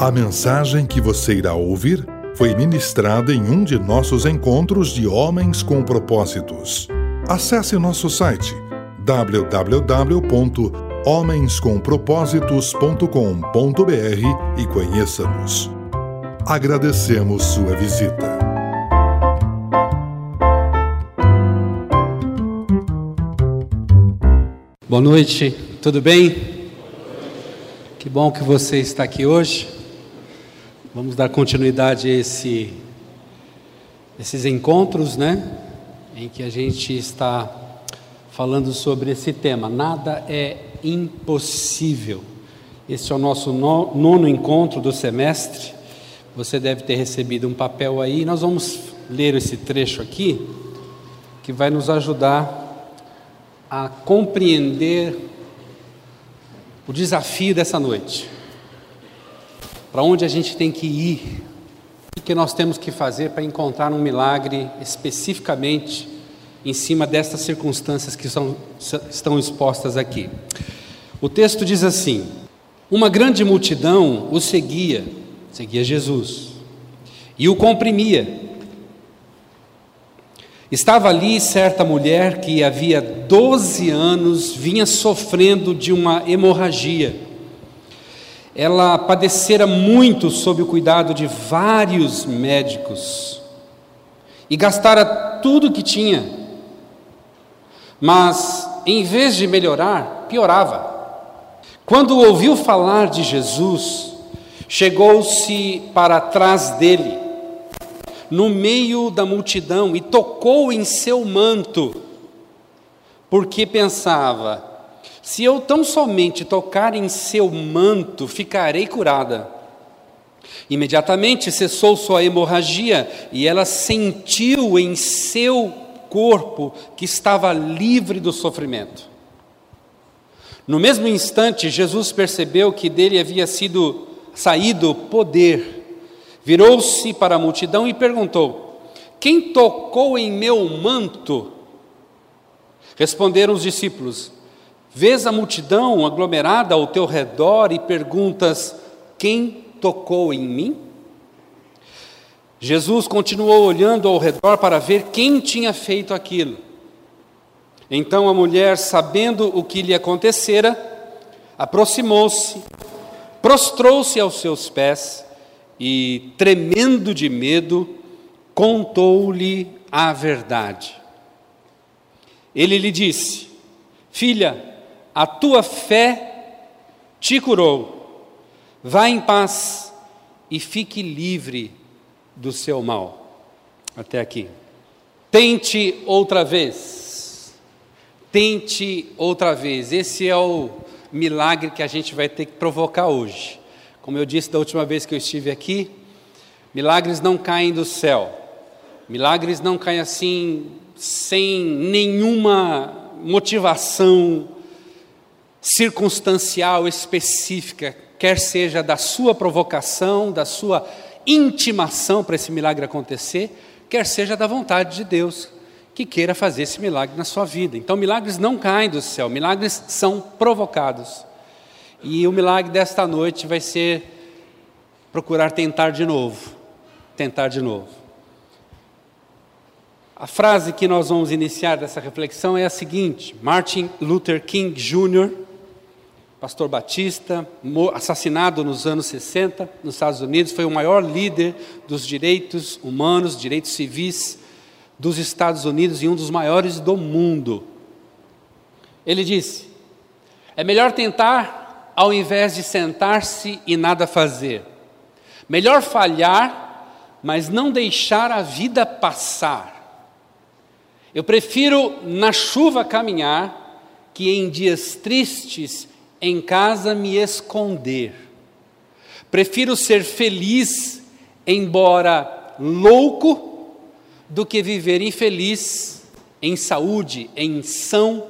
A mensagem que você irá ouvir foi ministrada em um de nossos encontros de Homens com Propósitos. Acesse nosso site www.homenscompropósitos.com.br e conheça-nos. Agradecemos sua visita. Boa noite, tudo bem? Que bom que você está aqui hoje. Vamos dar continuidade a esse, esses encontros, né? Em que a gente está falando sobre esse tema. Nada é impossível. Esse é o nosso nono encontro do semestre. Você deve ter recebido um papel aí. Nós vamos ler esse trecho aqui, que vai nos ajudar a compreender o desafio dessa noite. Para onde a gente tem que ir? O que nós temos que fazer para encontrar um milagre especificamente em cima destas circunstâncias que são, estão expostas aqui? O texto diz assim: Uma grande multidão o seguia, seguia Jesus, e o comprimia Estava ali certa mulher que havia 12 anos vinha sofrendo de uma hemorragia. Ela padecera muito sob o cuidado de vários médicos e gastara tudo que tinha, mas em vez de melhorar, piorava. Quando ouviu falar de Jesus, chegou-se para trás dele no meio da multidão e tocou em seu manto, porque pensava: se eu tão somente tocar em seu manto, ficarei curada. Imediatamente cessou sua hemorragia e ela sentiu em seu corpo que estava livre do sofrimento. No mesmo instante, Jesus percebeu que dele havia sido saído poder Virou-se para a multidão e perguntou: Quem tocou em meu manto? Responderam os discípulos: Vês a multidão aglomerada ao teu redor e perguntas: Quem tocou em mim? Jesus continuou olhando ao redor para ver quem tinha feito aquilo. Então a mulher, sabendo o que lhe acontecera, aproximou-se, prostrou-se aos seus pés e, tremendo de medo, contou-lhe a verdade. Ele lhe disse: Filha, a tua fé te curou. Vá em paz e fique livre do seu mal. Até aqui. Tente outra vez. Tente outra vez. Esse é o milagre que a gente vai ter que provocar hoje. Como eu disse da última vez que eu estive aqui, milagres não caem do céu. Milagres não caem assim sem nenhuma motivação circunstancial específica, quer seja da sua provocação, da sua intimação para esse milagre acontecer, quer seja da vontade de Deus que queira fazer esse milagre na sua vida. Então, milagres não caem do céu, milagres são provocados. E o milagre desta noite vai ser procurar tentar de novo. Tentar de novo. A frase que nós vamos iniciar dessa reflexão é a seguinte: Martin Luther King Jr., pastor batista, assassinado nos anos 60 nos Estados Unidos, foi o maior líder dos direitos humanos, direitos civis dos Estados Unidos e um dos maiores do mundo. Ele disse: é melhor tentar ao invés de sentar-se e nada fazer. Melhor falhar, mas não deixar a vida passar. Eu prefiro na chuva caminhar que em dias tristes em casa me esconder. Prefiro ser feliz, embora louco, do que viver infeliz em saúde, em são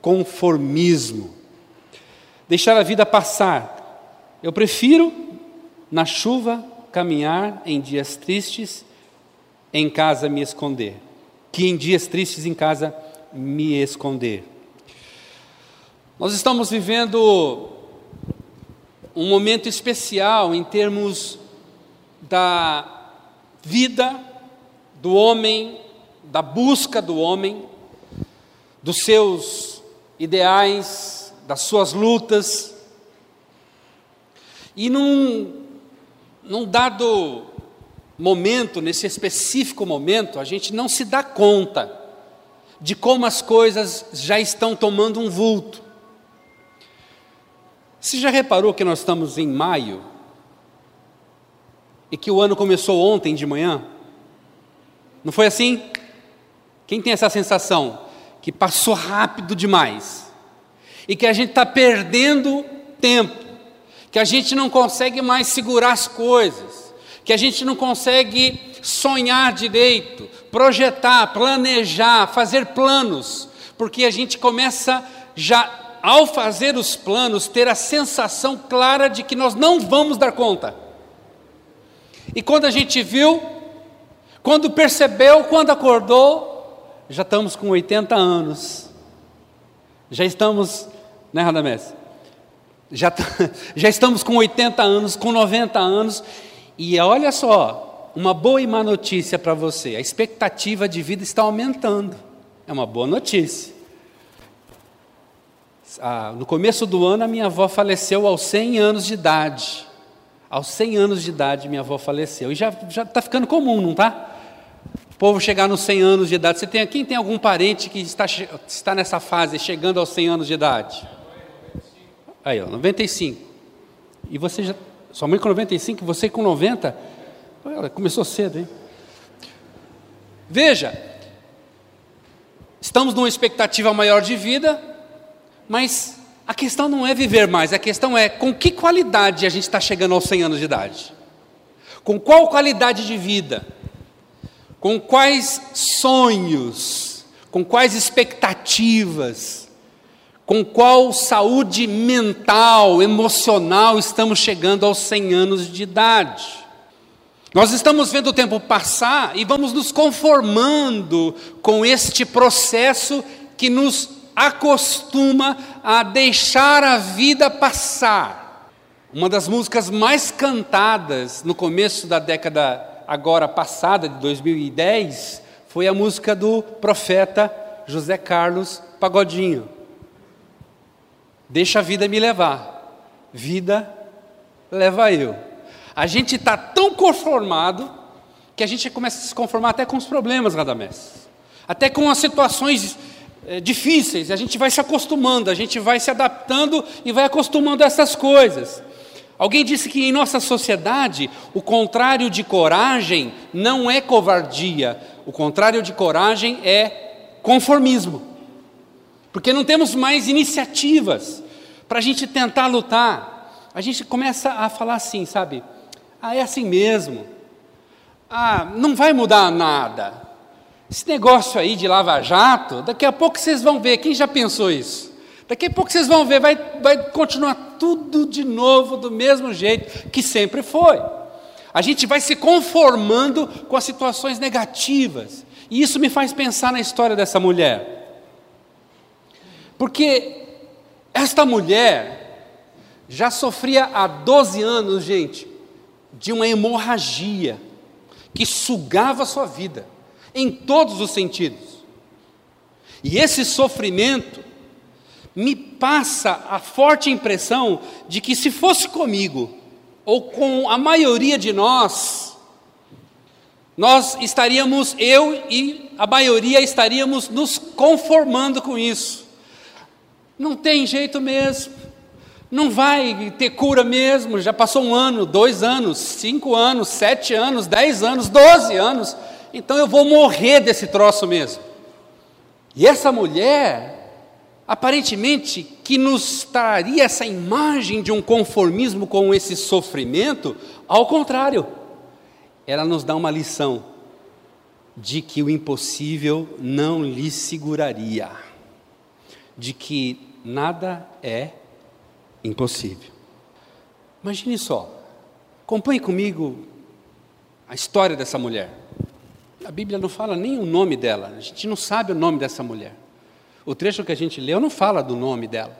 conformismo deixar a vida passar. Eu prefiro, na chuva, caminhar em dias tristes, em casa me esconder, que em dias tristes em casa me esconder. Nós estamos vivendo um momento especial em termos da vida do homem, da busca do homem, dos seus ideais, das suas lutas. E num, num dado momento, nesse específico momento, a gente não se dá conta de como as coisas já estão tomando um vulto. Você já reparou que nós estamos em maio e que o ano começou ontem de manhã? Não foi assim? Quem tem essa sensação? Que passou rápido demais e que a gente está perdendo tempo, que a gente não consegue mais segurar as coisas, que a gente não consegue sonhar direito, projetar, planejar, fazer planos, porque a gente começa já ao fazer os planos, ter a sensação clara de que nós não vamos dar conta. E quando a gente viu, quando percebeu, quando acordou, já estamos com 80 anos. Já estamos, né, Radamés? Já, já estamos com 80 anos, com 90 anos, e olha só, uma boa e má notícia para você: a expectativa de vida está aumentando. É uma boa notícia ah, no começo do ano, a minha avó faleceu aos 100 anos de idade. Aos 100 anos de idade, minha avó faleceu. E já está ficando comum, não está? O povo chegar nos 100 anos de idade. Você tem, quem tem algum parente que está, está nessa fase, chegando aos 100 anos de idade? Aí, ó, 95. E você já. Sua mãe com 95, você com 90? Ela começou cedo, hein? Veja, estamos numa expectativa maior de vida, mas a questão não é viver mais, a questão é com que qualidade a gente está chegando aos 100 anos de idade. Com qual qualidade de vida? Com quais sonhos? Com quais expectativas? Com qual saúde mental, emocional estamos chegando aos 100 anos de idade? Nós estamos vendo o tempo passar e vamos nos conformando com este processo que nos acostuma a deixar a vida passar. Uma das músicas mais cantadas no começo da década agora passada, de 2010, foi a música do profeta José Carlos Pagodinho. Deixa a vida me levar, vida leva eu. A gente está tão conformado que a gente começa a se conformar até com os problemas, Radamés. Até com as situações é, difíceis, a gente vai se acostumando, a gente vai se adaptando e vai acostumando a essas coisas. Alguém disse que em nossa sociedade o contrário de coragem não é covardia, o contrário de coragem é conformismo. Porque não temos mais iniciativas para a gente tentar lutar. A gente começa a falar assim, sabe? Ah, é assim mesmo. Ah, não vai mudar nada. Esse negócio aí de lava-jato, daqui a pouco vocês vão ver, quem já pensou isso? Daqui a pouco vocês vão ver, vai, vai continuar tudo de novo, do mesmo jeito que sempre foi. A gente vai se conformando com as situações negativas. E isso me faz pensar na história dessa mulher. Porque esta mulher já sofria há 12 anos, gente, de uma hemorragia que sugava a sua vida em todos os sentidos. E esse sofrimento me passa a forte impressão de que se fosse comigo, ou com a maioria de nós, nós estaríamos, eu e a maioria estaríamos nos conformando com isso. Não tem jeito mesmo, não vai ter cura mesmo. Já passou um ano, dois anos, cinco anos, sete anos, dez anos, doze anos então eu vou morrer desse troço mesmo. E essa mulher, aparentemente, que nos traria essa imagem de um conformismo com esse sofrimento, ao contrário, ela nos dá uma lição de que o impossível não lhe seguraria, de que nada é impossível. Imagine só, acompanhe comigo a história dessa mulher. A Bíblia não fala nem o nome dela, a gente não sabe o nome dessa mulher. O trecho que a gente leu não fala do nome dela.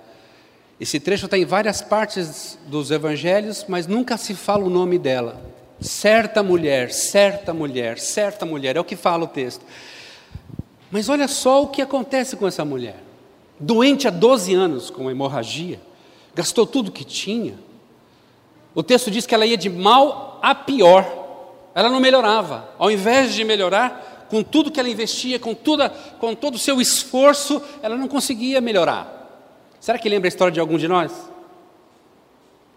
Esse trecho está em várias partes dos evangelhos, mas nunca se fala o nome dela. Certa mulher, certa mulher, certa mulher, é o que fala o texto. Mas olha só o que acontece com essa mulher. Doente há 12 anos com hemorragia, gastou tudo que tinha. O texto diz que ela ia de mal a pior. Ela não melhorava. Ao invés de melhorar, com tudo que ela investia, com, tudo, com todo o seu esforço, ela não conseguia melhorar. Será que lembra a história de algum de nós?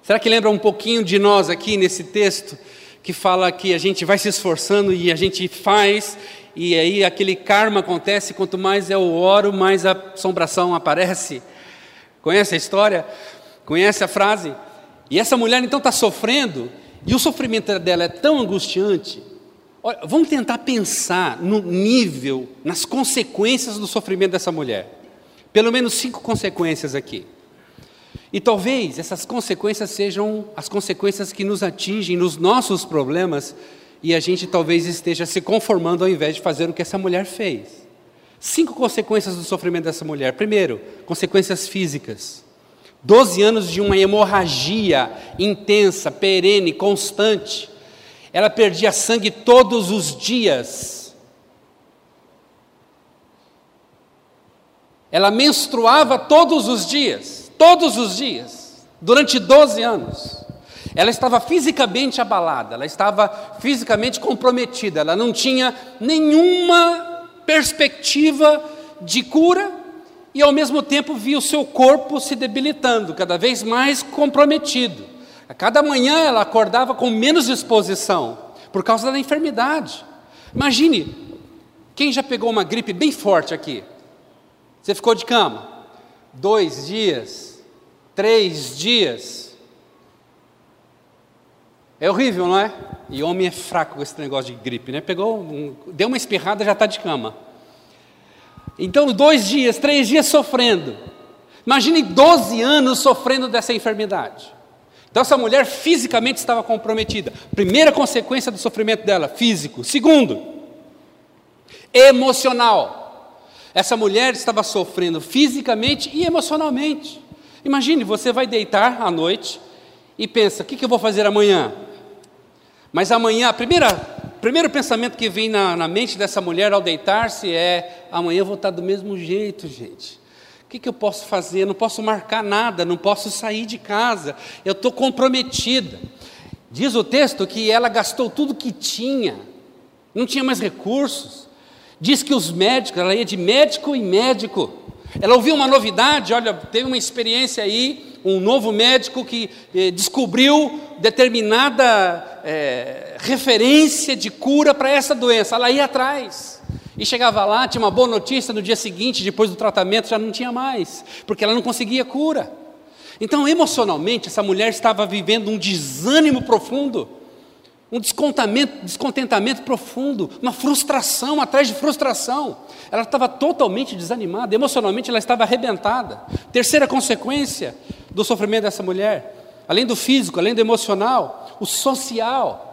Será que lembra um pouquinho de nós aqui nesse texto que fala que a gente vai se esforçando e a gente faz e aí aquele karma acontece, quanto mais eu oro, mais a assombração aparece. Conhece a história? Conhece a frase? E essa mulher então está sofrendo, e o sofrimento dela é tão angustiante. Olha, vamos tentar pensar no nível, nas consequências do sofrimento dessa mulher. Pelo menos cinco consequências aqui. E talvez essas consequências sejam as consequências que nos atingem nos nossos problemas e a gente talvez esteja se conformando ao invés de fazer o que essa mulher fez. Cinco consequências do sofrimento dessa mulher. Primeiro, consequências físicas. Doze anos de uma hemorragia intensa, perene, constante. Ela perdia sangue todos os dias. Ela menstruava todos os dias, todos os dias, durante 12 anos. Ela estava fisicamente abalada, ela estava fisicamente comprometida, ela não tinha nenhuma perspectiva de cura e ao mesmo tempo via o seu corpo se debilitando, cada vez mais comprometido. A cada manhã ela acordava com menos disposição por causa da enfermidade. Imagine, quem já pegou uma gripe bem forte aqui? Você ficou de cama? Dois dias? Três dias? É horrível, não é? E homem é fraco com esse negócio de gripe, né? Pegou, deu uma espirrada, já está de cama. Então, dois dias, três dias sofrendo. Imagine 12 anos sofrendo dessa enfermidade. Então, essa mulher fisicamente estava comprometida. Primeira consequência do sofrimento dela, físico. Segundo, emocional. Essa mulher estava sofrendo fisicamente e emocionalmente. Imagine, você vai deitar à noite e pensa: o que, que eu vou fazer amanhã? Mas amanhã, primeira, primeiro pensamento que vem na, na mente dessa mulher ao deitar-se é: amanhã eu vou estar do mesmo jeito, gente. O que, que eu posso fazer? Eu não posso marcar nada, não posso sair de casa, eu estou comprometida. Diz o texto que ela gastou tudo que tinha, não tinha mais recursos. Diz que os médicos, ela ia de médico em médico. Ela ouviu uma novidade, olha, teve uma experiência aí, um novo médico que eh, descobriu determinada eh, referência de cura para essa doença. Ela ia atrás. E chegava lá, tinha uma boa notícia, no dia seguinte, depois do tratamento, já não tinha mais, porque ela não conseguia cura. Então, emocionalmente, essa mulher estava vivendo um desânimo profundo um descontentamento, profundo, uma frustração atrás de frustração. Ela estava totalmente desanimada, emocionalmente ela estava arrebentada. Terceira consequência do sofrimento dessa mulher, além do físico, além do emocional, o social.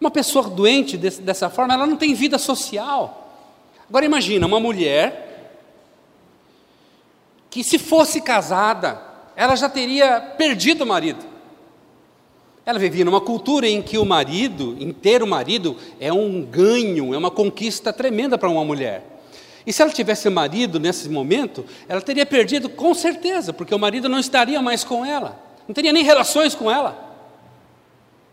Uma pessoa doente desse, dessa forma, ela não tem vida social. Agora imagina uma mulher que se fosse casada, ela já teria perdido o marido. Ela vivia numa cultura em que o marido, em ter o marido, é um ganho, é uma conquista tremenda para uma mulher. E se ela tivesse marido nesse momento, ela teria perdido com certeza, porque o marido não estaria mais com ela, não teria nem relações com ela,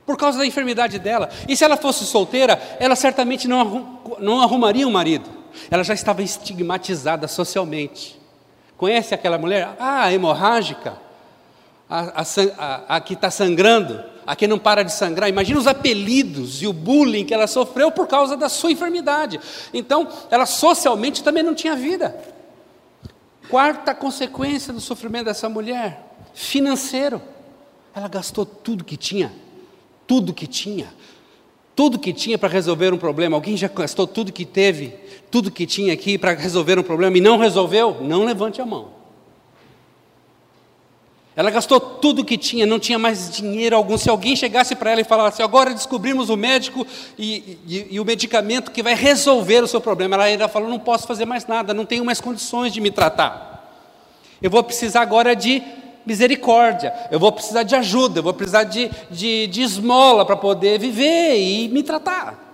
por causa da enfermidade dela. E se ela fosse solteira, ela certamente não, arrum, não arrumaria um marido, ela já estava estigmatizada socialmente. Conhece aquela mulher? Ah, hemorrágica, a, a, a, a que está sangrando a quem não para de sangrar. Imagina os apelidos e o bullying que ela sofreu por causa da sua enfermidade. Então, ela socialmente também não tinha vida. Quarta consequência do sofrimento dessa mulher: financeiro. Ela gastou tudo que tinha, tudo que tinha, tudo que tinha para resolver um problema. Alguém já gastou tudo que teve, tudo que tinha aqui para resolver um problema e não resolveu? Não levante a mão. Ela gastou tudo que tinha, não tinha mais dinheiro algum. Se alguém chegasse para ela e falasse, agora descobrimos o médico e, e, e, o medicamento que vai resolver o seu problema, ela ainda falou, não posso fazer mais nada, não tenho mais condições de me tratar. Eu vou precisar agora de misericórdia, eu vou precisar de ajuda, eu vou precisar de, de, de esmola para poder viver e me tratar.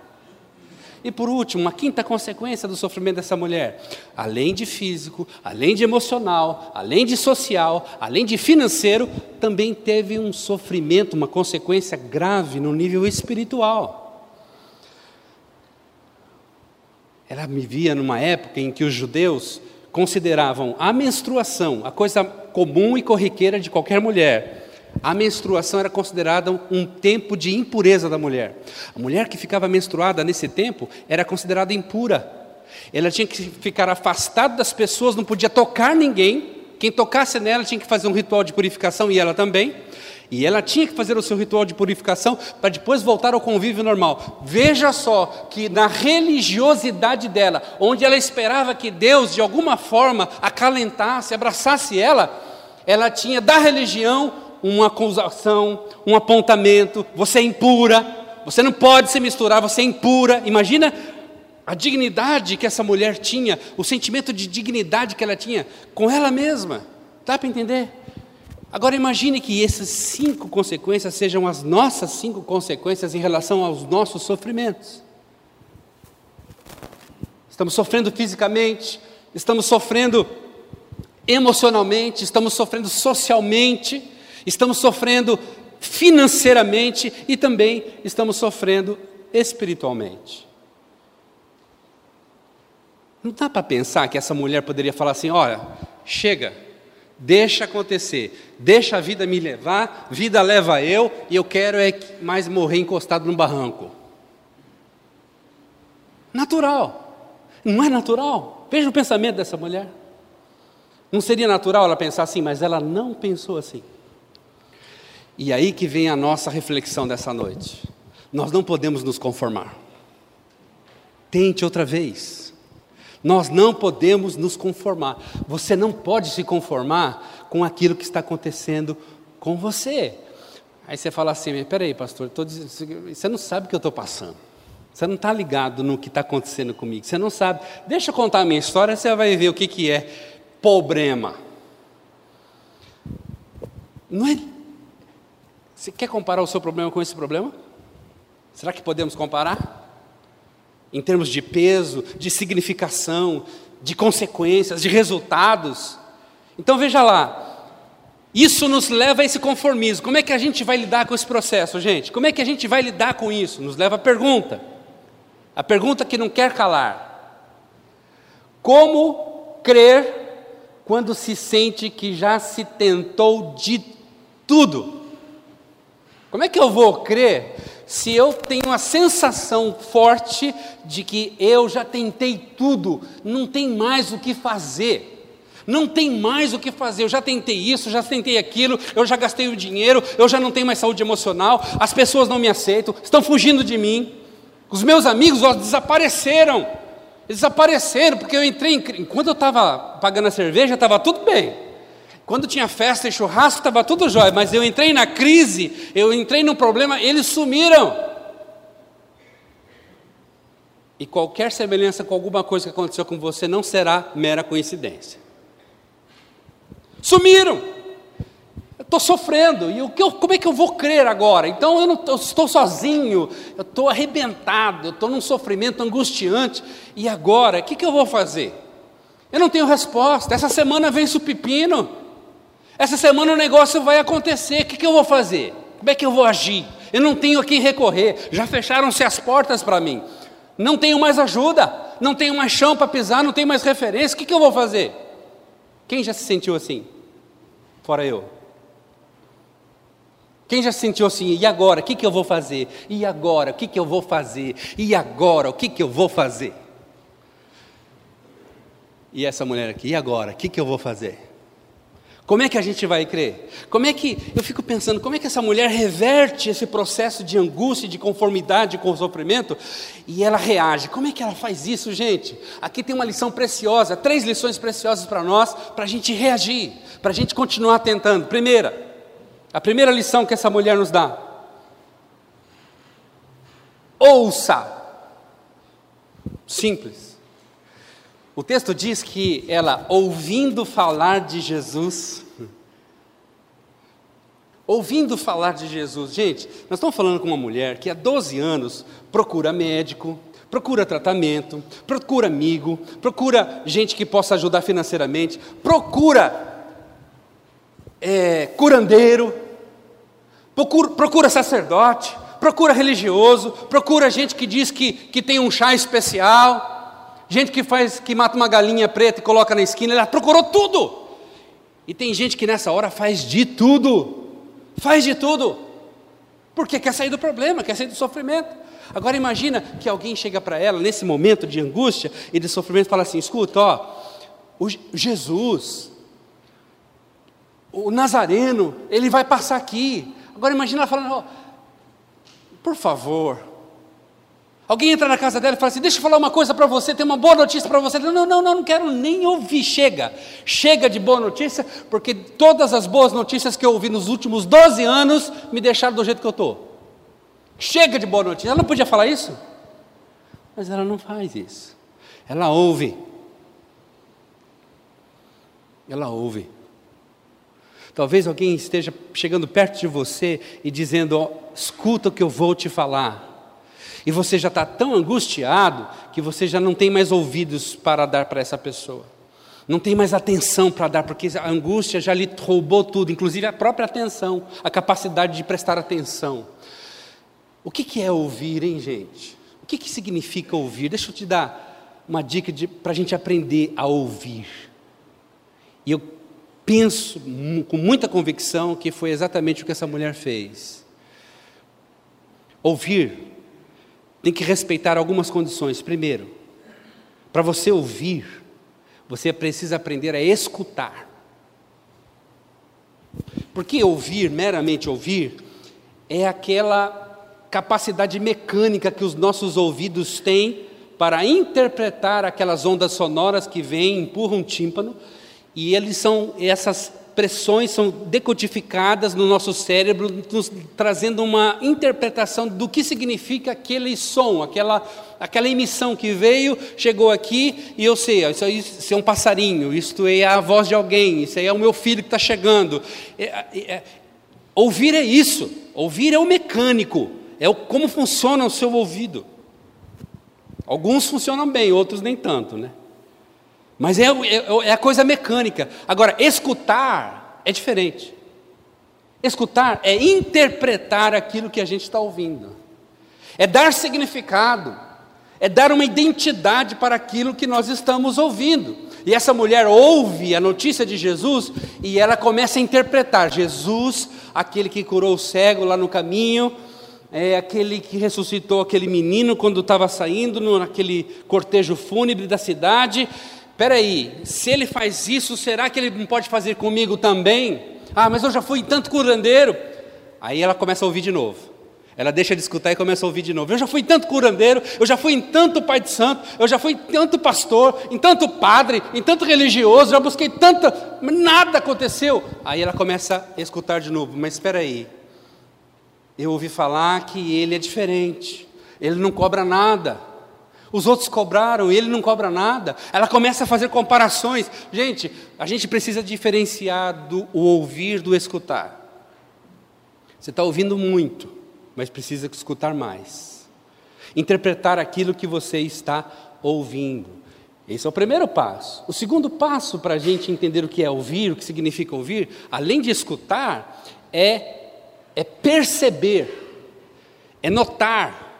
E por último, uma quinta consequência do sofrimento dessa mulher: além de físico, além de emocional, além de social, além de financeiro, também teve um sofrimento, uma consequência grave no nível espiritual. Ela vivia numa época em que os judeus consideravam a menstruação a coisa comum e corriqueira de qualquer mulher. A menstruação era considerada um tempo de impureza da mulher. A mulher que ficava menstruada nesse tempo era considerada impura. Ela tinha que ficar afastada das pessoas, não podia tocar ninguém. Quem tocasse nela tinha que fazer um ritual de purificação e ela também. E ela tinha que fazer o seu ritual de purificação para depois voltar ao convívio normal. Veja só que na religiosidade dela, onde ela esperava que Deus de alguma forma acalentasse, abraçasse ela, ela tinha da religião uma acusação, um apontamento, você é impura, você não pode se misturar, você é impura. Imagina a dignidade que essa mulher tinha, o sentimento de dignidade que ela tinha com ela mesma. Dá para entender? Agora imagine que essas cinco consequências sejam as nossas cinco consequências em relação aos nossos sofrimentos. Estamos sofrendo fisicamente, estamos sofrendo emocionalmente, estamos sofrendo socialmente, estamos sofrendo financeiramente e também estamos sofrendo espiritualmente. Não dá para pensar que essa mulher poderia falar assim: olha, chega, Deixa acontecer, deixa a vida me levar, vida leva eu, e eu quero é mais morrer encostado num barranco. Natural. Não é natural? Veja o pensamento dessa mulher. Não seria natural ela pensar assim, mas ela não pensou assim. E aí que vem a nossa reflexão dessa noite. Nós não podemos nos conformar. Tente outra vez. Nós não podemos nos conformar. Você não pode se conformar com aquilo que está acontecendo com você. Aí você fala assim: peraí, pastor, dizendo, você não sabe o que eu estou passando. Você não está ligado no que está acontecendo comigo. Você não sabe. Deixa eu contar a minha história, você vai ver o que, que é problema. Não é. Você quer comparar o seu problema com esse problema? Será que podemos comparar? Em termos de peso, de significação, de consequências, de resultados. Então veja lá, isso nos leva a esse conformismo. Como é que a gente vai lidar com esse processo, gente? Como é que a gente vai lidar com isso? Nos leva a pergunta. A pergunta que não quer calar. Como crer quando se sente que já se tentou de tudo? Como é que eu vou crer se eu tenho a sensação forte de que eu já tentei tudo, não tem mais o que fazer. Não tem mais o que fazer. Eu já tentei isso, já tentei aquilo, eu já gastei o dinheiro, eu já não tenho mais saúde emocional, as pessoas não me aceitam, estão fugindo de mim. Os meus amigos ó, desapareceram. Eles desapareceram porque eu entrei em. Enquanto eu estava pagando a cerveja, estava tudo bem. Quando tinha festa e churrasco, estava tudo jóia, mas eu entrei na crise, eu entrei num problema, eles sumiram. E qualquer semelhança com alguma coisa que aconteceu com você não será mera coincidência. Sumiram. Eu estou sofrendo. E o que eu, como é que eu vou crer agora? Então eu não eu estou sozinho, eu estou arrebentado, eu estou num sofrimento angustiante. E agora, o que, que eu vou fazer? Eu não tenho resposta. Essa semana vence o pepino. Essa semana o negócio vai acontecer, o que, que eu vou fazer? Como é que eu vou agir? Eu não tenho a quem recorrer, já fecharam-se as portas para mim. Não tenho mais ajuda, não tenho mais chão para pisar, não tenho mais referência, o que, que eu vou fazer? Quem já se sentiu assim? Fora eu. Quem já se sentiu assim? E agora? O que, que eu vou fazer? E agora? O que, que eu vou fazer? E agora? O que, que eu vou fazer? E essa mulher aqui, e agora? O que, que eu vou fazer? Como é que a gente vai crer? Como é que, eu fico pensando, como é que essa mulher reverte esse processo de angústia, de conformidade com o sofrimento e ela reage? Como é que ela faz isso, gente? Aqui tem uma lição preciosa, três lições preciosas para nós, para a gente reagir, para a gente continuar tentando. Primeira, a primeira lição que essa mulher nos dá: ouça. Simples. O texto diz que ela, ouvindo falar de Jesus, ouvindo falar de Jesus, gente, nós estamos falando com uma mulher que há 12 anos procura médico, procura tratamento, procura amigo, procura gente que possa ajudar financeiramente, procura é, curandeiro, procura, procura sacerdote, procura religioso, procura gente que diz que, que tem um chá especial gente que faz, que mata uma galinha preta e coloca na esquina, ela procurou tudo. E tem gente que nessa hora faz de tudo, faz de tudo, porque quer sair do problema, quer sair do sofrimento. Agora imagina que alguém chega para ela nesse momento de angústia e de sofrimento e fala assim: escuta, ó, o Jesus, o Nazareno, ele vai passar aqui. Agora imagina ela falando, por favor, Alguém entra na casa dela e fala assim: Deixa eu falar uma coisa para você, tem uma boa notícia para você. Não, não, não, não quero nem ouvir. Chega, chega de boa notícia, porque todas as boas notícias que eu ouvi nos últimos 12 anos me deixaram do jeito que eu estou. Chega de boa notícia. Ela não podia falar isso? Mas ela não faz isso. Ela ouve. Ela ouve. Talvez alguém esteja chegando perto de você e dizendo: oh, escuta o que eu vou te falar. E você já está tão angustiado que você já não tem mais ouvidos para dar para essa pessoa. Não tem mais atenção para dar, porque a angústia já lhe roubou tudo, inclusive a própria atenção, a capacidade de prestar atenção. O que, que é ouvir, hein, gente? O que, que significa ouvir? Deixa eu te dar uma dica para a gente aprender a ouvir. E eu penso com muita convicção que foi exatamente o que essa mulher fez. Ouvir tem que respeitar algumas condições. Primeiro, para você ouvir, você precisa aprender a escutar. Porque ouvir, meramente ouvir, é aquela capacidade mecânica que os nossos ouvidos têm para interpretar aquelas ondas sonoras que vêm, empurram o tímpano, e eles são essas pressões são decodificadas no nosso cérebro, nos trazendo uma interpretação do que significa aquele som, aquela, aquela emissão que veio, chegou aqui e eu sei, isso, isso é um passarinho, isto é a voz de alguém, isso aí é o meu filho que está chegando. É, é, é, ouvir é isso, ouvir é o mecânico, é o, como funciona o seu ouvido. Alguns funcionam bem, outros nem tanto, né? Mas é, é, é a coisa mecânica. Agora, escutar é diferente. Escutar é interpretar aquilo que a gente está ouvindo, é dar significado, é dar uma identidade para aquilo que nós estamos ouvindo. E essa mulher ouve a notícia de Jesus e ela começa a interpretar: Jesus, aquele que curou o cego lá no caminho, é aquele que ressuscitou aquele menino quando estava saindo naquele cortejo fúnebre da cidade, espera aí, se ele faz isso, será que ele não pode fazer comigo também? Ah, mas eu já fui tanto curandeiro. Aí ela começa a ouvir de novo. Ela deixa de escutar e começa a ouvir de novo. Eu já fui em tanto curandeiro, eu já fui em tanto pai de santo, eu já fui em tanto pastor, em tanto padre, em tanto religioso, já busquei tanta, nada aconteceu. Aí ela começa a escutar de novo. Mas espera aí, eu ouvi falar que ele é diferente, ele não cobra nada. Os outros cobraram, ele não cobra nada. Ela começa a fazer comparações. Gente, a gente precisa diferenciar do, o ouvir do escutar. Você está ouvindo muito, mas precisa escutar mais. Interpretar aquilo que você está ouvindo. Esse é o primeiro passo. O segundo passo para a gente entender o que é ouvir, o que significa ouvir, além de escutar, é, é perceber, é notar,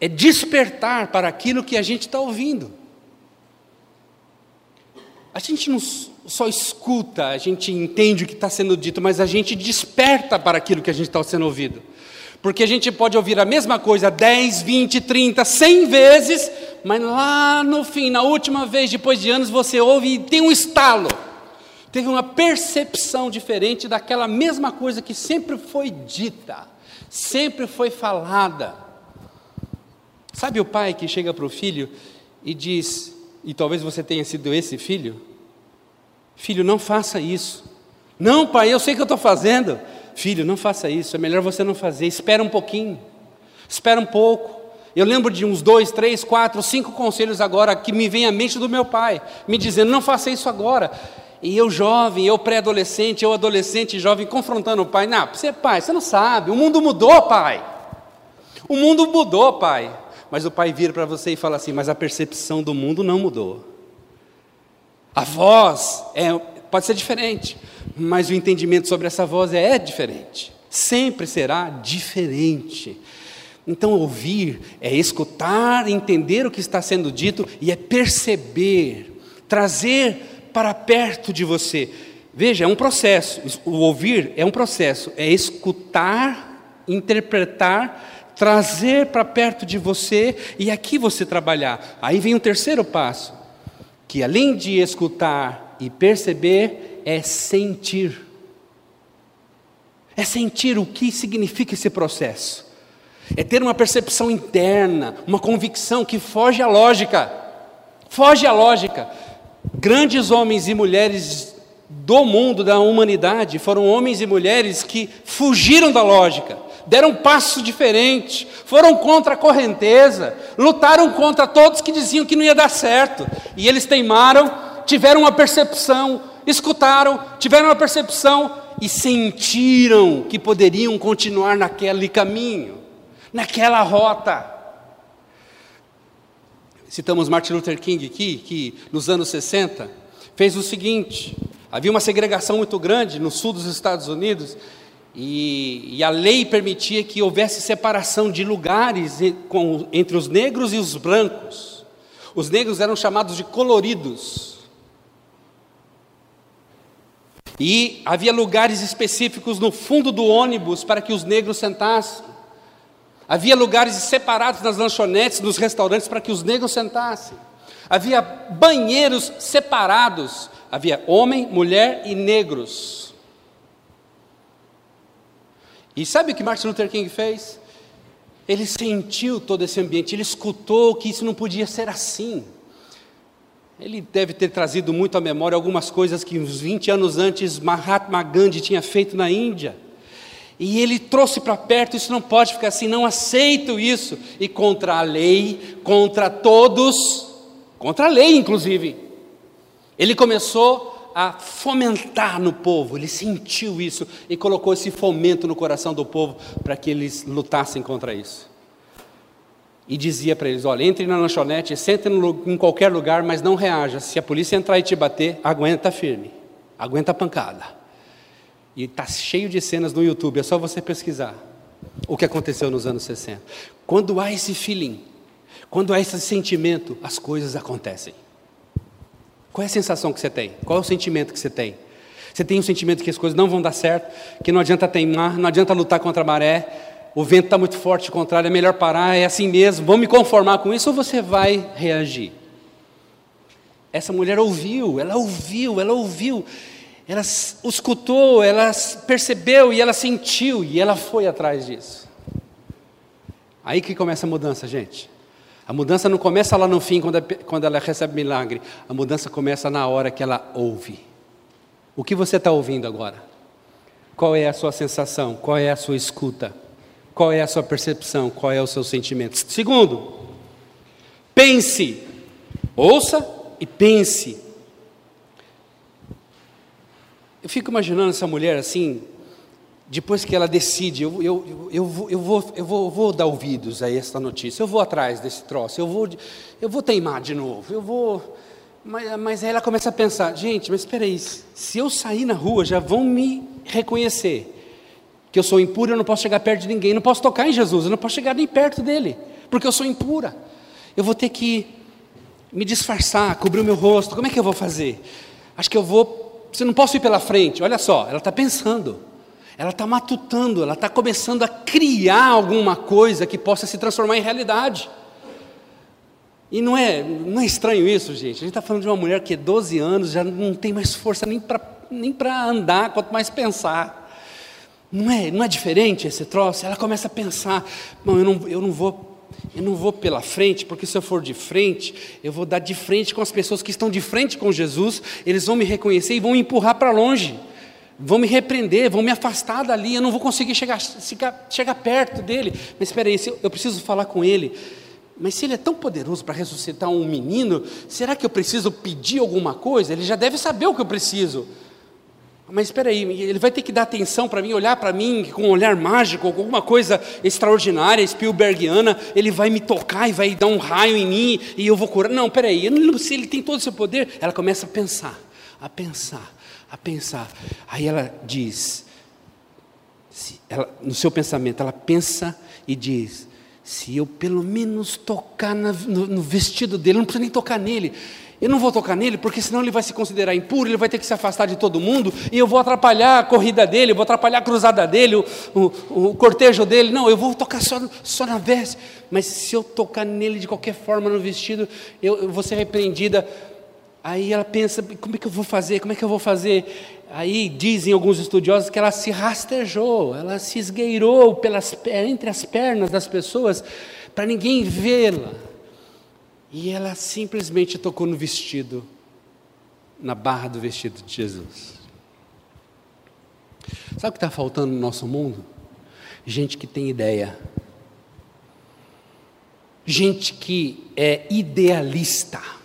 é despertar para aquilo que a gente está ouvindo. A gente não só escuta, a gente entende o que está sendo dito, mas a gente desperta para aquilo que a gente está sendo ouvido. Porque a gente pode ouvir a mesma coisa 10, 20, 30, 100 vezes, mas lá no fim, na última vez, depois de anos, você ouve e tem um estalo. Teve uma percepção diferente daquela mesma coisa que sempre foi dita, sempre foi falada. Sabe o pai que chega para o filho e diz, e talvez você tenha sido esse filho? Filho, não faça isso. Não, pai, eu sei que eu estou fazendo. Filho, não faça isso, é melhor você não fazer. Espera um pouquinho, espera um pouco. Eu lembro de uns dois, três, quatro, cinco conselhos agora que me vem à mente do meu pai, me dizendo: não faça isso agora. E eu jovem, eu pré-adolescente, eu adolescente, jovem, confrontando o pai. Não, você é pai, você não sabe, o mundo mudou, pai. O mundo mudou, pai. Mas o pai vira para você e fala assim: mas a percepção do mundo não mudou. A voz é, pode ser diferente, mas o entendimento sobre essa voz é diferente. Sempre será diferente. Então, ouvir é escutar, entender o que está sendo dito e é perceber, trazer para perto de você. Veja, é um processo. O ouvir é um processo, é escutar, interpretar, trazer para perto de você e aqui você trabalhar. Aí vem o terceiro passo, que além de escutar e perceber, é sentir. É sentir o que significa esse processo é ter uma percepção interna, uma convicção que foge à lógica. Foge à lógica. Grandes homens e mulheres do mundo, da humanidade, foram homens e mulheres que fugiram da lógica, deram um passo diferente, foram contra a correnteza, lutaram contra todos que diziam que não ia dar certo, e eles teimaram, tiveram uma percepção, escutaram, tiveram uma percepção e sentiram que poderiam continuar naquele caminho naquela rota. Citamos Martin Luther King aqui, que nos anos 60 fez o seguinte: havia uma segregação muito grande no sul dos Estados Unidos, e, e a lei permitia que houvesse separação de lugares entre os negros e os brancos. Os negros eram chamados de coloridos. E havia lugares específicos no fundo do ônibus para que os negros sentassem. Havia lugares separados nas lanchonetes, nos restaurantes, para que os negros sentassem. Havia banheiros separados. Havia homem, mulher e negros. E sabe o que Martin Luther King fez? Ele sentiu todo esse ambiente, ele escutou que isso não podia ser assim. Ele deve ter trazido muito à memória algumas coisas que uns 20 anos antes Mahatma Gandhi tinha feito na Índia. E ele trouxe para perto, isso não pode ficar assim, não aceito isso. E contra a lei, contra todos, contra a lei inclusive, ele começou a fomentar no povo, ele sentiu isso e colocou esse fomento no coração do povo para que eles lutassem contra isso. E dizia para eles: olha, entre na lanchonete, sente em qualquer lugar, mas não reaja. Se a polícia entrar e te bater, aguenta firme, aguenta a pancada. E está cheio de cenas no YouTube, é só você pesquisar o que aconteceu nos anos 60. Quando há esse feeling, quando há esse sentimento, as coisas acontecem. Qual é a sensação que você tem? Qual é o sentimento que você tem? Você tem um sentimento que as coisas não vão dar certo, que não adianta teimar, não adianta lutar contra a maré, o vento está muito forte, contrário, é melhor parar, é assim mesmo, vou me conformar com isso ou você vai reagir? Essa mulher ouviu, ela ouviu, ela ouviu ela escutou, ela percebeu e ela sentiu e ela foi atrás disso. Aí que começa a mudança, gente. A mudança não começa lá no fim, quando, quando ela recebe milagre. A mudança começa na hora que ela ouve. O que você está ouvindo agora? Qual é a sua sensação? Qual é a sua escuta? Qual é a sua percepção? Qual é o seu sentimento? Segundo, pense. Ouça e pense. Eu fico imaginando essa mulher assim, depois que ela decide, eu, eu, eu, vou, eu, vou, eu vou, dar ouvidos a essa notícia, eu vou atrás desse troço, eu vou, eu vou teimar de novo, eu vou. Mas, mas aí ela começa a pensar: gente, mas espera aí, se eu sair na rua já vão me reconhecer que eu sou impura, eu não posso chegar perto de ninguém, não posso tocar em Jesus, eu não posso chegar nem perto dele, porque eu sou impura. Eu vou ter que me disfarçar, cobrir o meu rosto, como é que eu vou fazer? Acho que eu vou você não posso ir pela frente. Olha só, ela está pensando, ela está matutando, ela está começando a criar alguma coisa que possa se transformar em realidade. E não é, não é estranho isso, gente. A gente está falando de uma mulher que é 12 anos, já não tem mais força nem para nem andar, quanto mais pensar. Não é, não é diferente esse troço? Ela começa a pensar: não, eu não, eu não vou eu não vou pela frente, porque se eu for de frente, eu vou dar de frente com as pessoas que estão de frente com Jesus, eles vão me reconhecer e vão me empurrar para longe, vão me repreender, vão me afastar dali, eu não vou conseguir chegar, chegar, chegar perto dele. Mas espera aí, eu preciso falar com ele. Mas se ele é tão poderoso para ressuscitar um menino, será que eu preciso pedir alguma coisa? Ele já deve saber o que eu preciso. Mas espera aí, ele vai ter que dar atenção para mim, olhar para mim com um olhar mágico, alguma coisa extraordinária, Spielbergiana, ele vai me tocar e vai dar um raio em mim e eu vou curar. Não, espera aí, se ele tem todo esse poder, ela começa a pensar, a pensar, a pensar. Aí ela diz, ela, no seu pensamento, ela pensa e diz: se eu pelo menos tocar na, no, no vestido dele, não precisa nem tocar nele eu não vou tocar nele, porque senão ele vai se considerar impuro, ele vai ter que se afastar de todo mundo, e eu vou atrapalhar a corrida dele, vou atrapalhar a cruzada dele, o, o, o cortejo dele. Não, eu vou tocar só, só na veste. Mas se eu tocar nele de qualquer forma no vestido, eu, eu vou ser repreendida. Aí ela pensa: como é que eu vou fazer? Como é que eu vou fazer? Aí dizem alguns estudiosos que ela se rastejou, ela se esgueirou pelas, entre as pernas das pessoas para ninguém vê-la. E ela simplesmente tocou no vestido, na barra do vestido de Jesus. Sabe o que está faltando no nosso mundo? Gente que tem ideia. Gente que é idealista.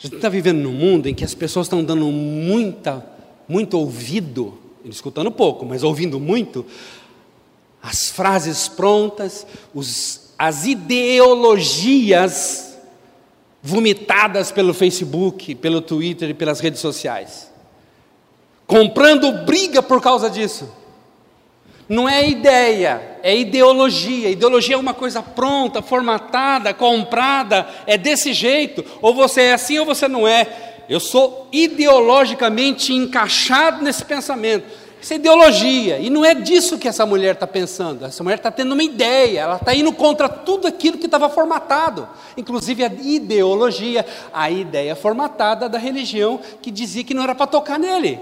A gente está vivendo num mundo em que as pessoas estão dando muita, muito ouvido, escutando pouco, mas ouvindo muito, as frases prontas, os as ideologias vomitadas pelo Facebook, pelo Twitter e pelas redes sociais. Comprando briga por causa disso. Não é ideia, é ideologia. Ideologia é uma coisa pronta, formatada, comprada, é desse jeito. Ou você é assim ou você não é. Eu sou ideologicamente encaixado nesse pensamento. Isso é ideologia, e não é disso que essa mulher está pensando. Essa mulher está tendo uma ideia, ela está indo contra tudo aquilo que estava formatado, inclusive a ideologia, a ideia formatada da religião que dizia que não era para tocar nele.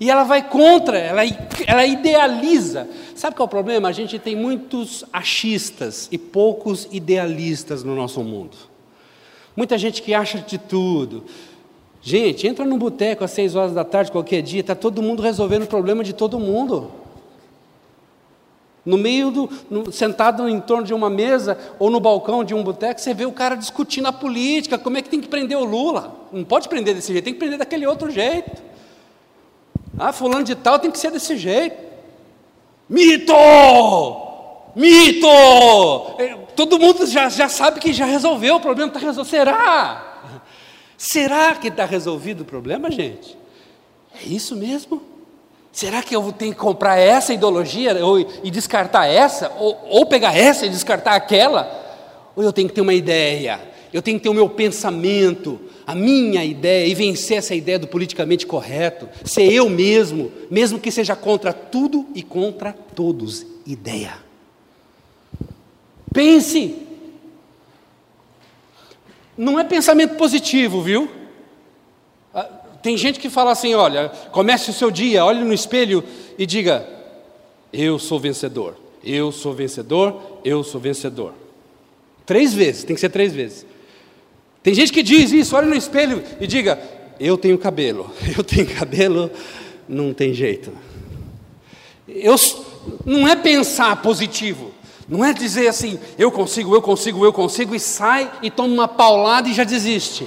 E ela vai contra, ela, ela idealiza. Sabe qual é o problema? A gente tem muitos achistas e poucos idealistas no nosso mundo. Muita gente que acha de tudo, Gente, entra num boteco às seis horas da tarde, qualquer dia, está todo mundo resolvendo o problema de todo mundo. No meio do. No, sentado em torno de uma mesa ou no balcão de um boteco, você vê o cara discutindo a política, como é que tem que prender o Lula. Não pode prender desse jeito, tem que prender daquele outro jeito. Ah, fulano de tal tem que ser desse jeito. Mito! Mito! É, todo mundo já, já sabe que já resolveu o problema, está resolvendo. Será? Será que está resolvido o problema, gente? É isso mesmo? Será que eu tenho que comprar essa ideologia ou, e descartar essa? Ou, ou pegar essa e descartar aquela? Ou eu tenho que ter uma ideia? Eu tenho que ter o meu pensamento, a minha ideia e vencer essa ideia do politicamente correto, ser eu mesmo, mesmo que seja contra tudo e contra todos. Ideia. Pense, não é pensamento positivo, viu? Ah, tem gente que fala assim: olha, comece o seu dia, olhe no espelho e diga: Eu sou vencedor, eu sou vencedor, eu sou vencedor. Três vezes, tem que ser três vezes. Tem gente que diz isso, olhe no espelho e diga: Eu tenho cabelo, eu tenho cabelo, não tem jeito. Eu, não é pensar positivo. Não é dizer assim, eu consigo, eu consigo, eu consigo, e sai e toma uma paulada e já desiste.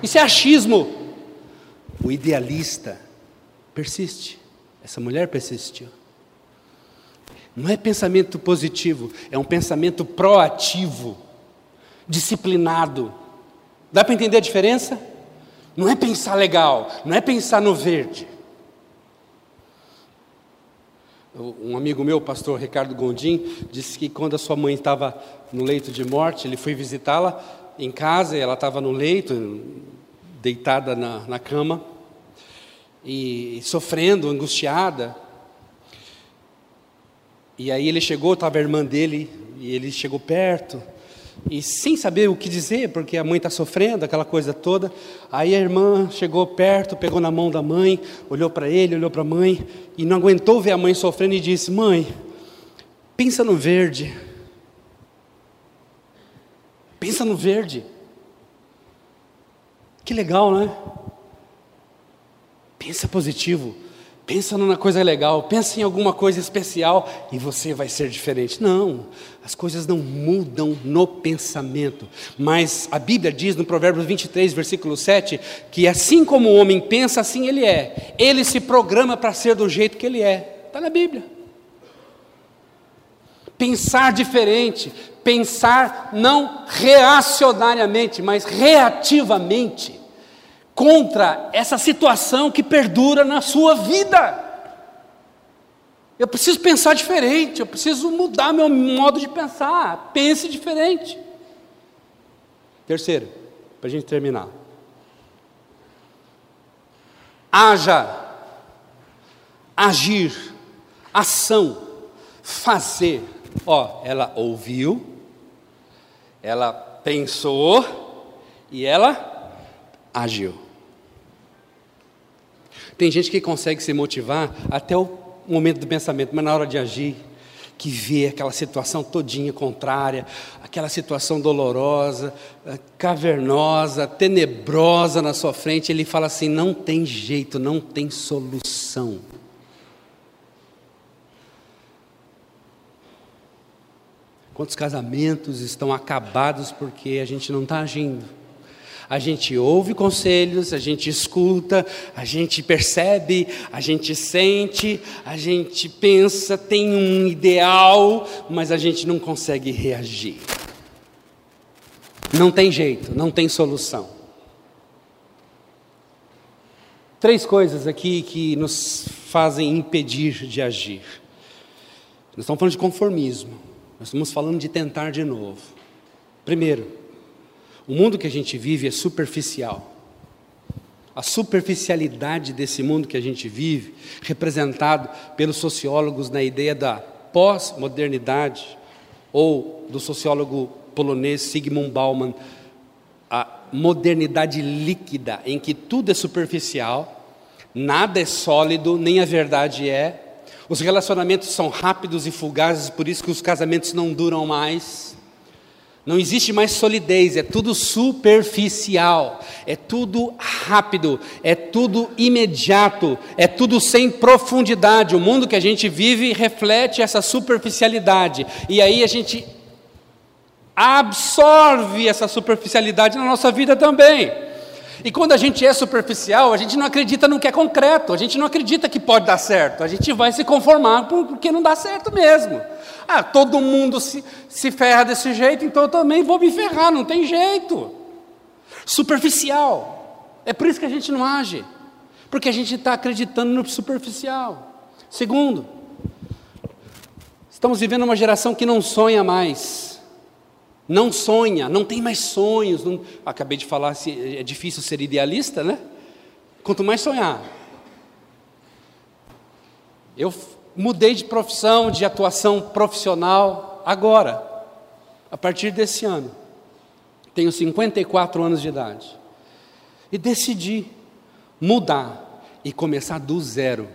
Isso é achismo. O idealista persiste. Essa mulher persistiu. Não é pensamento positivo, é um pensamento proativo, disciplinado. Dá para entender a diferença? Não é pensar legal, não é pensar no verde. Um amigo meu, o pastor Ricardo Gondim, disse que quando a sua mãe estava no leito de morte, ele foi visitá-la em casa, e ela estava no leito, deitada na, na cama, e, e sofrendo, angustiada. E aí ele chegou, estava a irmã dele, e ele chegou perto, e sem saber o que dizer, porque a mãe está sofrendo, aquela coisa toda. Aí a irmã chegou perto, pegou na mão da mãe, olhou para ele, olhou para a mãe, e não aguentou ver a mãe sofrendo e disse: Mãe, pensa no verde. Pensa no verde. Que legal, né? Pensa positivo. Pensa numa coisa legal, pensa em alguma coisa especial e você vai ser diferente. Não, as coisas não mudam no pensamento. Mas a Bíblia diz no Provérbios 23, versículo 7, que assim como o homem pensa, assim ele é. Ele se programa para ser do jeito que ele é. Está na Bíblia. Pensar diferente, pensar não reacionariamente, mas reativamente contra essa situação que perdura na sua vida. Eu preciso pensar diferente, eu preciso mudar meu modo de pensar. Pense diferente. Terceiro, para a gente terminar. Haja, agir, ação, fazer. Ó, ela ouviu, ela pensou e ela agiu. Tem gente que consegue se motivar até o momento do pensamento, mas na hora de agir, que vê aquela situação todinha contrária, aquela situação dolorosa, eh, cavernosa, tenebrosa na sua frente, ele fala assim: não tem jeito, não tem solução. Quantos casamentos estão acabados porque a gente não está agindo? A gente ouve conselhos, a gente escuta, a gente percebe, a gente sente, a gente pensa, tem um ideal, mas a gente não consegue reagir. Não tem jeito, não tem solução. Três coisas aqui que nos fazem impedir de agir. Nós estamos falando de conformismo, nós estamos falando de tentar de novo. Primeiro, o mundo que a gente vive é superficial. A superficialidade desse mundo que a gente vive, representado pelos sociólogos na ideia da pós-modernidade, ou do sociólogo polonês Sigmund Bauman, a modernidade líquida, em que tudo é superficial, nada é sólido, nem a verdade é, os relacionamentos são rápidos e fugazes, por isso que os casamentos não duram mais. Não existe mais solidez, é tudo superficial, é tudo rápido, é tudo imediato, é tudo sem profundidade. O mundo que a gente vive reflete essa superficialidade, e aí a gente absorve essa superficialidade na nossa vida também. E quando a gente é superficial, a gente não acredita no que é concreto, a gente não acredita que pode dar certo, a gente vai se conformar porque não dá certo mesmo. Ah, todo mundo se, se ferra desse jeito, então eu também vou me ferrar, não tem jeito. Superficial. É por isso que a gente não age, porque a gente está acreditando no superficial. Segundo, estamos vivendo uma geração que não sonha mais. Não sonha, não tem mais sonhos. Não... Acabei de falar, é difícil ser idealista, né? Quanto mais sonhar. Eu mudei de profissão, de atuação profissional agora, a partir desse ano. Tenho 54 anos de idade. E decidi mudar e começar do zero.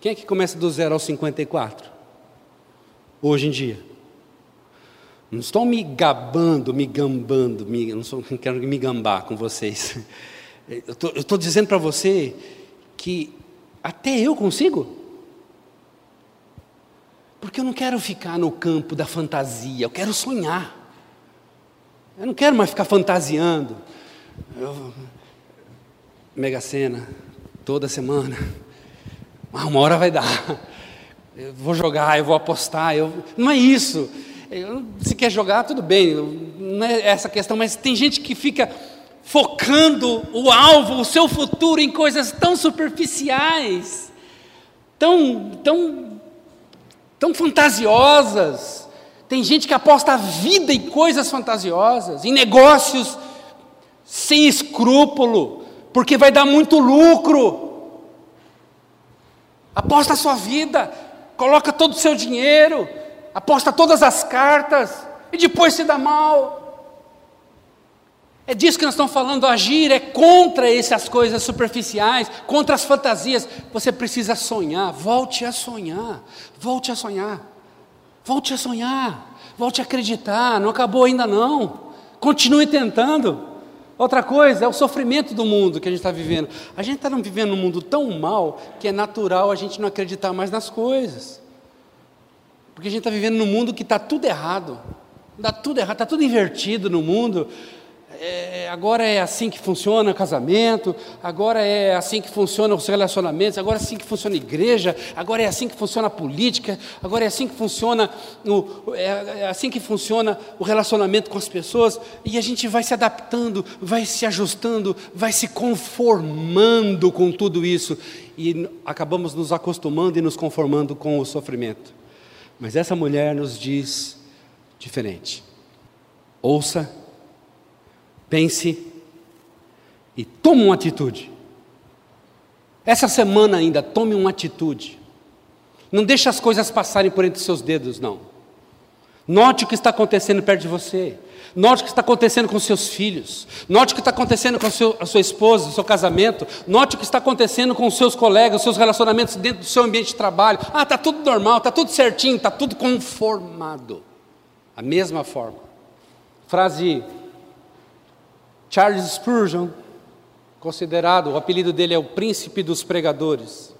Quem é que começa do zero aos 54? Hoje em dia. Não estou me gabando, me gambando, me, não, sou, não quero me gambar com vocês. Eu estou dizendo para você que até eu consigo. Porque eu não quero ficar no campo da fantasia, eu quero sonhar. Eu não quero mais ficar fantasiando. Eu, mega cena, toda semana. Ah, uma hora vai dar. Eu vou jogar, eu vou apostar. Eu... Não é isso. Se quer jogar, tudo bem. Não é essa questão, mas tem gente que fica focando o alvo, o seu futuro em coisas tão superficiais, tão, tão tão fantasiosas. Tem gente que aposta a vida em coisas fantasiosas, em negócios sem escrúpulo, porque vai dar muito lucro. Aposta a sua vida, coloca todo o seu dinheiro, aposta todas as cartas e depois se dá mal. É disso que nós estamos falando, agir é contra essas coisas superficiais, contra as fantasias. Você precisa sonhar, volte a sonhar, volte a sonhar, volte a sonhar, volte a acreditar, não acabou ainda não. Continue tentando, Outra coisa é o sofrimento do mundo que a gente está vivendo. A gente está vivendo um mundo tão mal que é natural a gente não acreditar mais nas coisas. Porque a gente está vivendo num mundo que está tudo errado. Está tudo errado, está tudo invertido no mundo. É, agora é assim que funciona o casamento, agora é assim que funciona os relacionamentos, agora é assim que funciona a igreja, agora é assim que funciona a política, agora é assim que funciona o, é, é assim que funciona o relacionamento com as pessoas, e a gente vai se adaptando, vai se ajustando, vai se conformando com tudo isso, e acabamos nos acostumando e nos conformando com o sofrimento. Mas essa mulher nos diz diferente. Ouça pense e tome uma atitude. Essa semana ainda, tome uma atitude. Não deixe as coisas passarem por entre seus dedos, não. Note o que está acontecendo perto de você. Note o que está acontecendo com seus filhos. Note o que está acontecendo com a, seu, a sua esposa, o seu casamento. Note o que está acontecendo com os seus colegas, os seus relacionamentos dentro do seu ambiente de trabalho. Ah, está tudo normal, está tudo certinho, está tudo conformado. A mesma forma. Frase Charles Spurgeon, considerado, o apelido dele é o príncipe dos pregadores.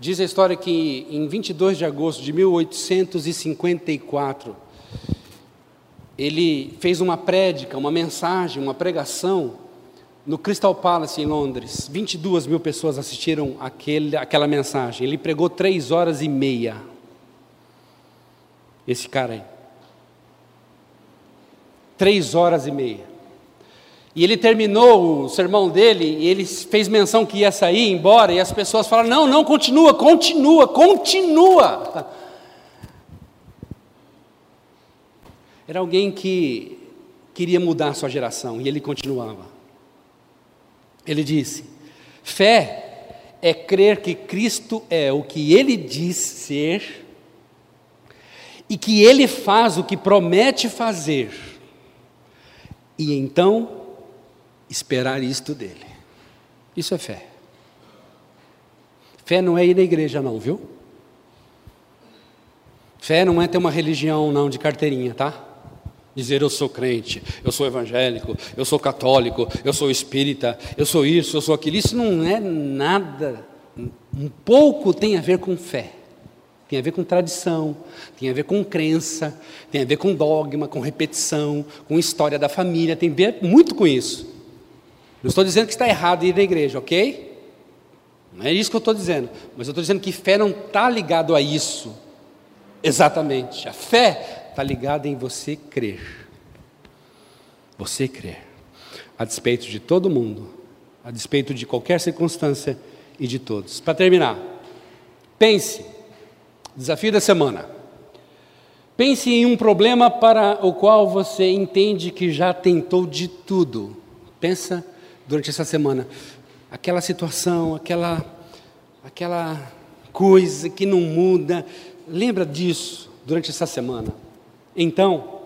Diz a história que em 22 de agosto de 1854, ele fez uma prédica, uma mensagem, uma pregação no Crystal Palace em Londres. 22 mil pessoas assistiram aquele, aquela mensagem. Ele pregou três horas e meia. Esse cara aí. Três horas e meia. E ele terminou o sermão dele e ele fez menção que ia sair, embora, e as pessoas falaram: não, não, continua, continua, continua. Era alguém que queria mudar sua geração e ele continuava. Ele disse: fé é crer que Cristo é o que ele diz ser e que ele faz o que promete fazer. E então esperar isto dele. Isso é fé. Fé não é ir na igreja, não, viu? Fé não é ter uma religião, não, de carteirinha, tá? Dizer eu sou crente, eu sou evangélico, eu sou católico, eu sou espírita, eu sou isso, eu sou aquilo. Isso não é nada. Um pouco tem a ver com fé. Tem a ver com tradição, tem a ver com crença, tem a ver com dogma, com repetição, com história da família, tem a ver muito com isso. Não estou dizendo que está errado ir na igreja, ok? Não é isso que eu estou dizendo. Mas eu estou dizendo que fé não está ligado a isso. Exatamente. A fé está ligada em você crer. Você crer. A despeito de todo mundo, a despeito de qualquer circunstância e de todos. Para terminar, pense. Desafio da semana. Pense em um problema para o qual você entende que já tentou de tudo. Pensa durante essa semana. Aquela situação, aquela, aquela coisa que não muda. Lembra disso durante essa semana. Então,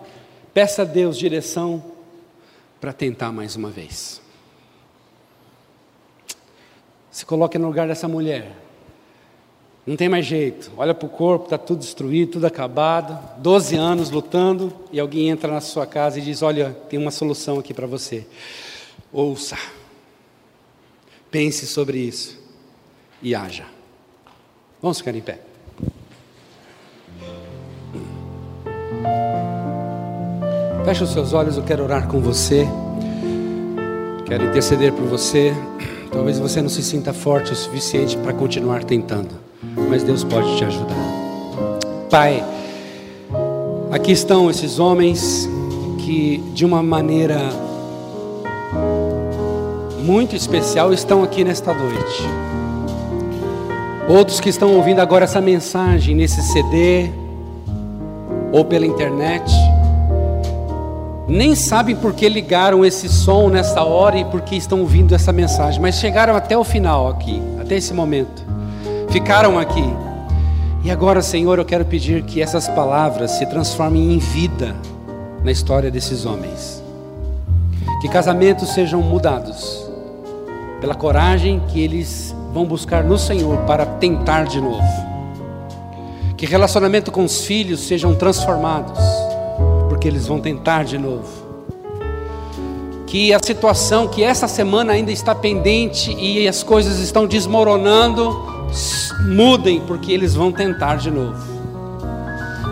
peça a Deus direção para tentar mais uma vez. Se coloque no lugar dessa mulher. Não tem mais jeito. Olha para o corpo, está tudo destruído, tudo acabado. Doze anos lutando e alguém entra na sua casa e diz: Olha, tem uma solução aqui para você. Ouça. Pense sobre isso e haja. Vamos ficar em pé. Feche os seus olhos, eu quero orar com você. Quero interceder por você. Talvez você não se sinta forte o suficiente para continuar tentando, mas Deus pode te ajudar. Pai, aqui estão esses homens que de uma maneira muito especial estão aqui nesta noite. Outros que estão ouvindo agora essa mensagem nesse CD ou pela internet, nem sabem por que ligaram esse som nessa hora e por que estão ouvindo essa mensagem, mas chegaram até o final aqui, até esse momento. Ficaram aqui. E agora, Senhor, eu quero pedir que essas palavras se transformem em vida na história desses homens. Que casamentos sejam mudados pela coragem que eles vão buscar no Senhor para tentar de novo. Que relacionamento com os filhos sejam transformados, porque eles vão tentar de novo. que a situação que essa semana ainda está pendente e as coisas estão desmoronando, mudem, porque eles vão tentar de novo.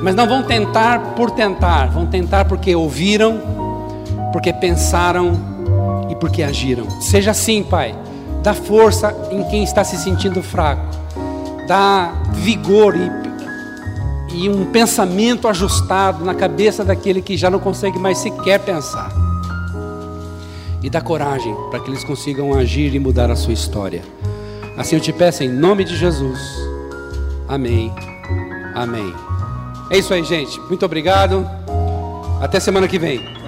Mas não vão tentar por tentar, vão tentar porque ouviram, porque pensaram e porque agiram. Seja assim, Pai. Dá força em quem está se sentindo fraco. Dá vigor e, e um pensamento ajustado na cabeça daquele que já não consegue mais sequer pensar e dá coragem para que eles consigam agir e mudar a sua história. Assim eu te peço em nome de Jesus. Amém. Amém. É isso aí, gente. Muito obrigado. Até semana que vem.